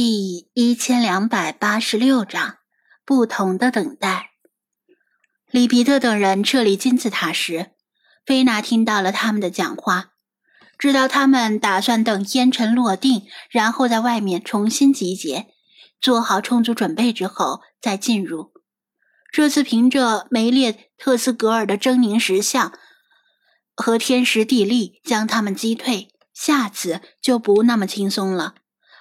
第一千两百八十六章不同的等待。里皮特等人撤离金字塔时，菲娜听到了他们的讲话，知道他们打算等烟尘落定，然后在外面重新集结，做好充足准备之后再进入。这次凭着梅列特斯格尔的狰狞石像和天时地利将他们击退，下次就不那么轻松了。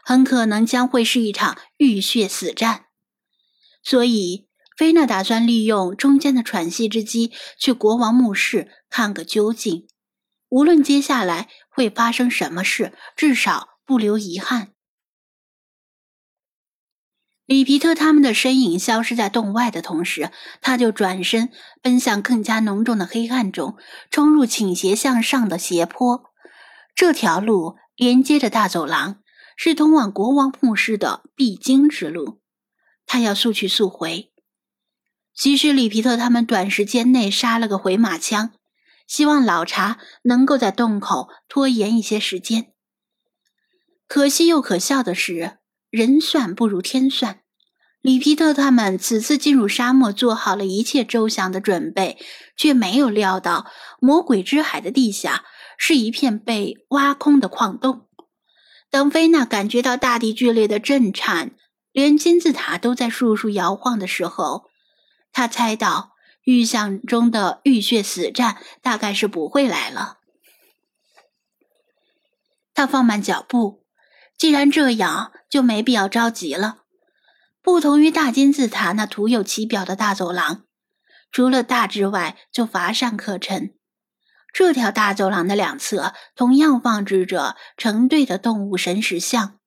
很可能将会是一场浴血死战，所以菲娜打算利用中间的喘息之机去国王墓室看个究竟。无论接下来会发生什么事，至少不留遗憾。里皮特他们的身影消失在洞外的同时，他就转身奔向更加浓重的黑暗中，冲入倾斜向上的斜坡。这条路连接着大走廊。是通往国王墓室的必经之路，他要速去速回。即使里皮特他们短时间内杀了个回马枪，希望老查能够在洞口拖延一些时间。可惜又可笑的是，人算不如天算。里皮特他们此次进入沙漠，做好了一切周详的准备，却没有料到魔鬼之海的地下是一片被挖空的矿洞。当菲娜感觉到大地剧烈的震颤，连金字塔都在簌簌摇晃的时候，她猜到预想中的浴血死战大概是不会来了。他放慢脚步，既然这样，就没必要着急了。不同于大金字塔那徒有其表的大走廊，除了大之外就乏善可陈。这条大走廊的两侧同样放置着成对的动物神石像，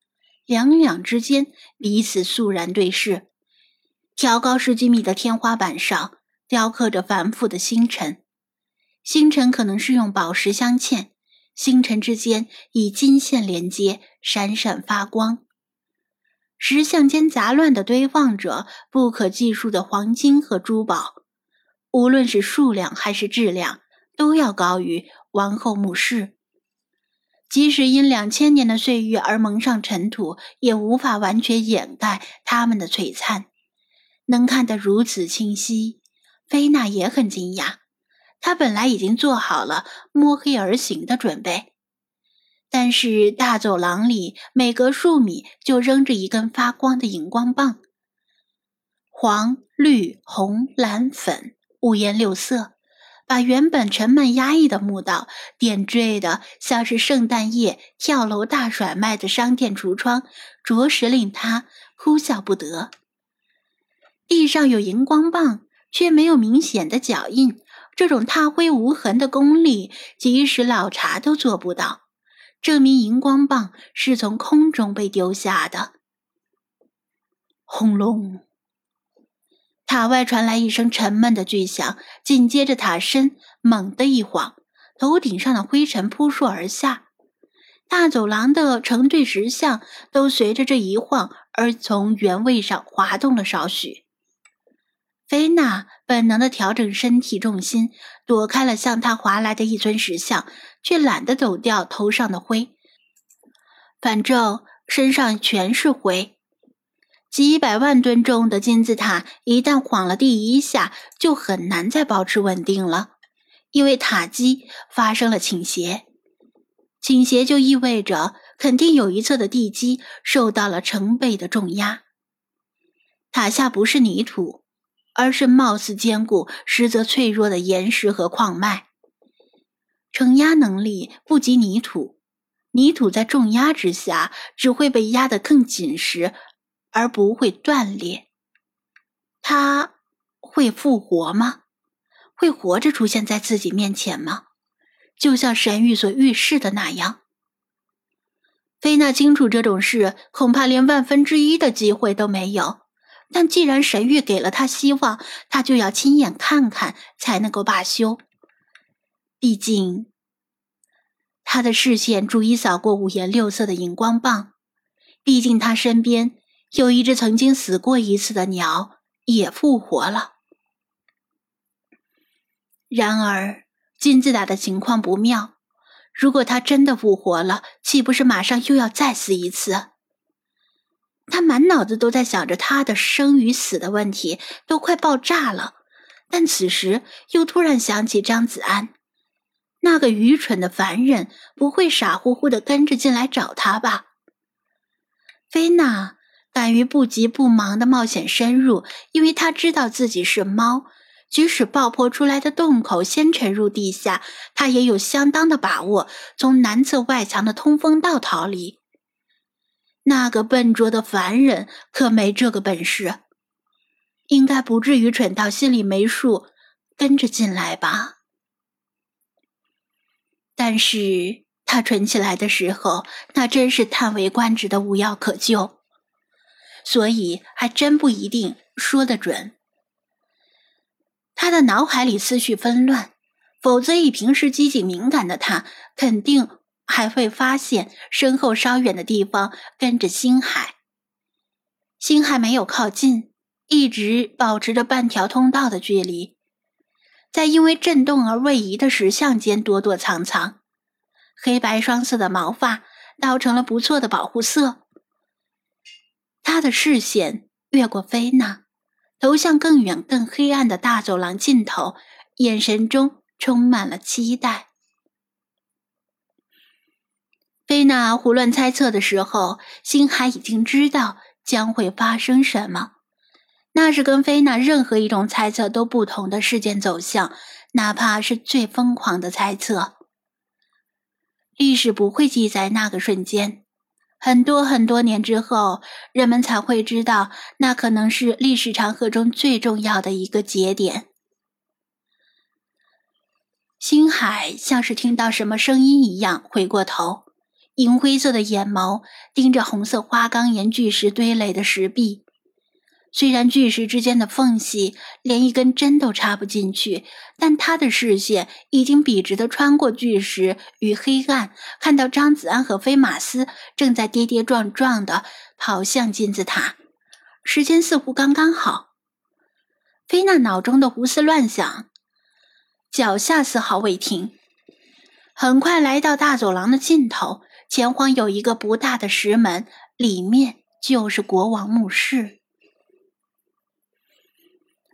两两之间彼此肃然对视。挑高十几米的天花板上雕刻着繁复的星辰，星辰可能是用宝石镶嵌，星辰之间以金线连接，闪闪发光。石像间杂乱地堆放着不可计数的黄金和珠宝，无论是数量还是质量。都要高于王后墓室，即使因两千年的岁月而蒙上尘土，也无法完全掩盖他们的璀璨。能看得如此清晰，菲娜也很惊讶。她本来已经做好了摸黑而行的准备，但是大走廊里每隔数米就扔着一根发光的荧光棒，黄、绿、红、蓝、粉，五颜六色。把原本沉闷压抑的墓道点缀的像是圣诞夜跳楼大甩卖的商店橱窗，着实令他哭笑不得。地上有荧光棒，却没有明显的脚印，这种踏灰无痕的功力，即使老茶都做不到，证明荧光棒是从空中被丢下的。轰隆！塔外传来一声沉闷的巨响，紧接着塔身猛地一晃，头顶上的灰尘扑朔而下，大走廊的成对石像都随着这一晃而从原位上滑动了少许。菲娜本能地调整身体重心，躲开了向他划来的一尊石像，却懒得抖掉头上的灰，反正身上全是灰。几百万吨重的金字塔一旦晃了第一下，就很难再保持稳定了，因为塔基发生了倾斜。倾斜就意味着肯定有一侧的地基受到了成倍的重压。塔下不是泥土，而是貌似坚固，实则脆弱的岩石和矿脉。承压能力不及泥土，泥土在重压之下只会被压得更紧实。而不会断裂，他会复活吗？会活着出现在自己面前吗？就像神谕所预示的那样。菲娜清楚这种事恐怕连万分之一的机会都没有，但既然神谕给了他希望，他就要亲眼看看才能够罢休。毕竟，他的视线逐一扫过五颜六色的荧光棒，毕竟他身边。有一只曾经死过一次的鸟也复活了。然而，金字塔的情况不妙。如果它真的复活了，岂不是马上又要再死一次？他满脑子都在想着他的生与死的问题，都快爆炸了。但此时又突然想起张子安，那个愚蠢的凡人不会傻乎乎的跟着进来找他吧？菲娜敢于不急不忙的冒险深入，因为他知道自己是猫，即使爆破出来的洞口先沉入地下，他也有相当的把握从南侧外墙的通风道逃离。那个笨拙的凡人可没这个本事，应该不至于蠢到心里没数，跟着进来吧。但是他蠢起来的时候，那真是叹为观止的无药可救，所以还真不一定说得准。他的脑海里思绪纷乱，否则以平时机警敏感的他，肯定。还会发现身后稍远的地方跟着星海。星海没有靠近，一直保持着半条通道的距离，在因为震动而位移的石像间躲躲藏藏。黑白双色的毛发倒成了不错的保护色。他的视线越过菲娜，投向更远、更黑暗的大走廊尽头，眼神中充满了期待。菲娜胡乱猜测的时候，星海已经知道将会发生什么。那是跟菲娜任何一种猜测都不同的事件走向，哪怕是最疯狂的猜测。历史不会记载那个瞬间，很多很多年之后，人们才会知道那可能是历史长河中最重要的一个节点。星海像是听到什么声音一样，回过头。银灰色的眼眸盯着红色花岗岩巨石堆垒的石壁，虽然巨石之间的缝隙连一根针都插不进去，但他的视线已经笔直的穿过巨石与黑暗，看到张子安和飞马斯正在跌跌撞撞的跑向金字塔，时间似乎刚刚好。菲娜脑中的胡思乱想，脚下丝毫未停，很快来到大走廊的尽头。前方有一个不大的石门，里面就是国王墓室。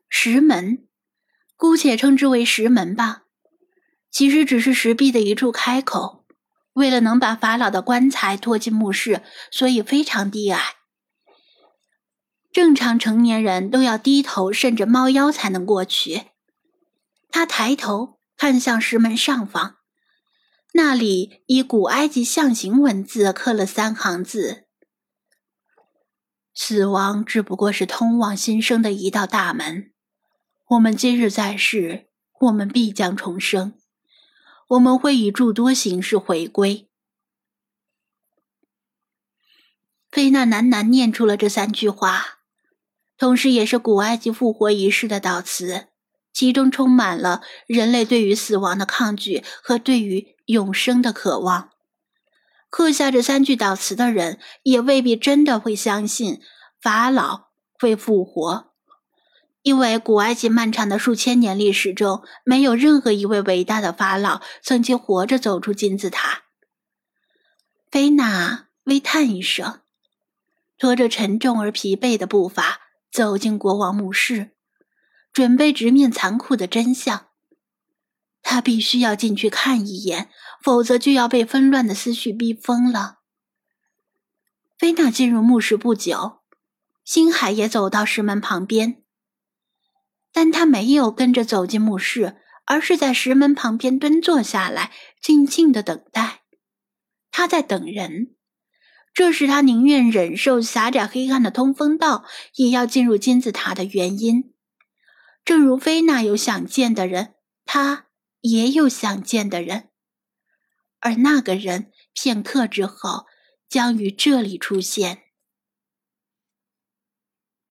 石门，姑且称之为石门吧。其实只是石壁的一处开口。为了能把法老的棺材拖进墓室，所以非常低矮。正常成年人都要低头，甚至猫腰才能过去。他抬头看向石门上方。那里以古埃及象形文字刻了三行字：“死亡只不过是通往新生的一道大门。我们今日在世，我们必将重生。我们会以诸多形式回归。”菲娜喃喃念出了这三句话，同时也是古埃及复活仪式的悼词，其中充满了人类对于死亡的抗拒和对于。永生的渴望，刻下这三句悼词的人也未必真的会相信法老会复活，因为古埃及漫长的数千年历史中，没有任何一位伟大的法老曾经活着走出金字塔。菲娜微叹一声，拖着沉重而疲惫的步伐走进国王墓室，准备直面残酷的真相。他必须要进去看一眼，否则就要被纷乱的思绪逼疯了。菲娜进入墓室不久，星海也走到石门旁边，但他没有跟着走进墓室，而是在石门旁边蹲坐下来，静静的等待。他在等人，这是他宁愿忍受狭窄黑暗的通风道，也要进入金字塔的原因。正如菲娜有想见的人，他。也有想见的人，而那个人片刻之后将于这里出现。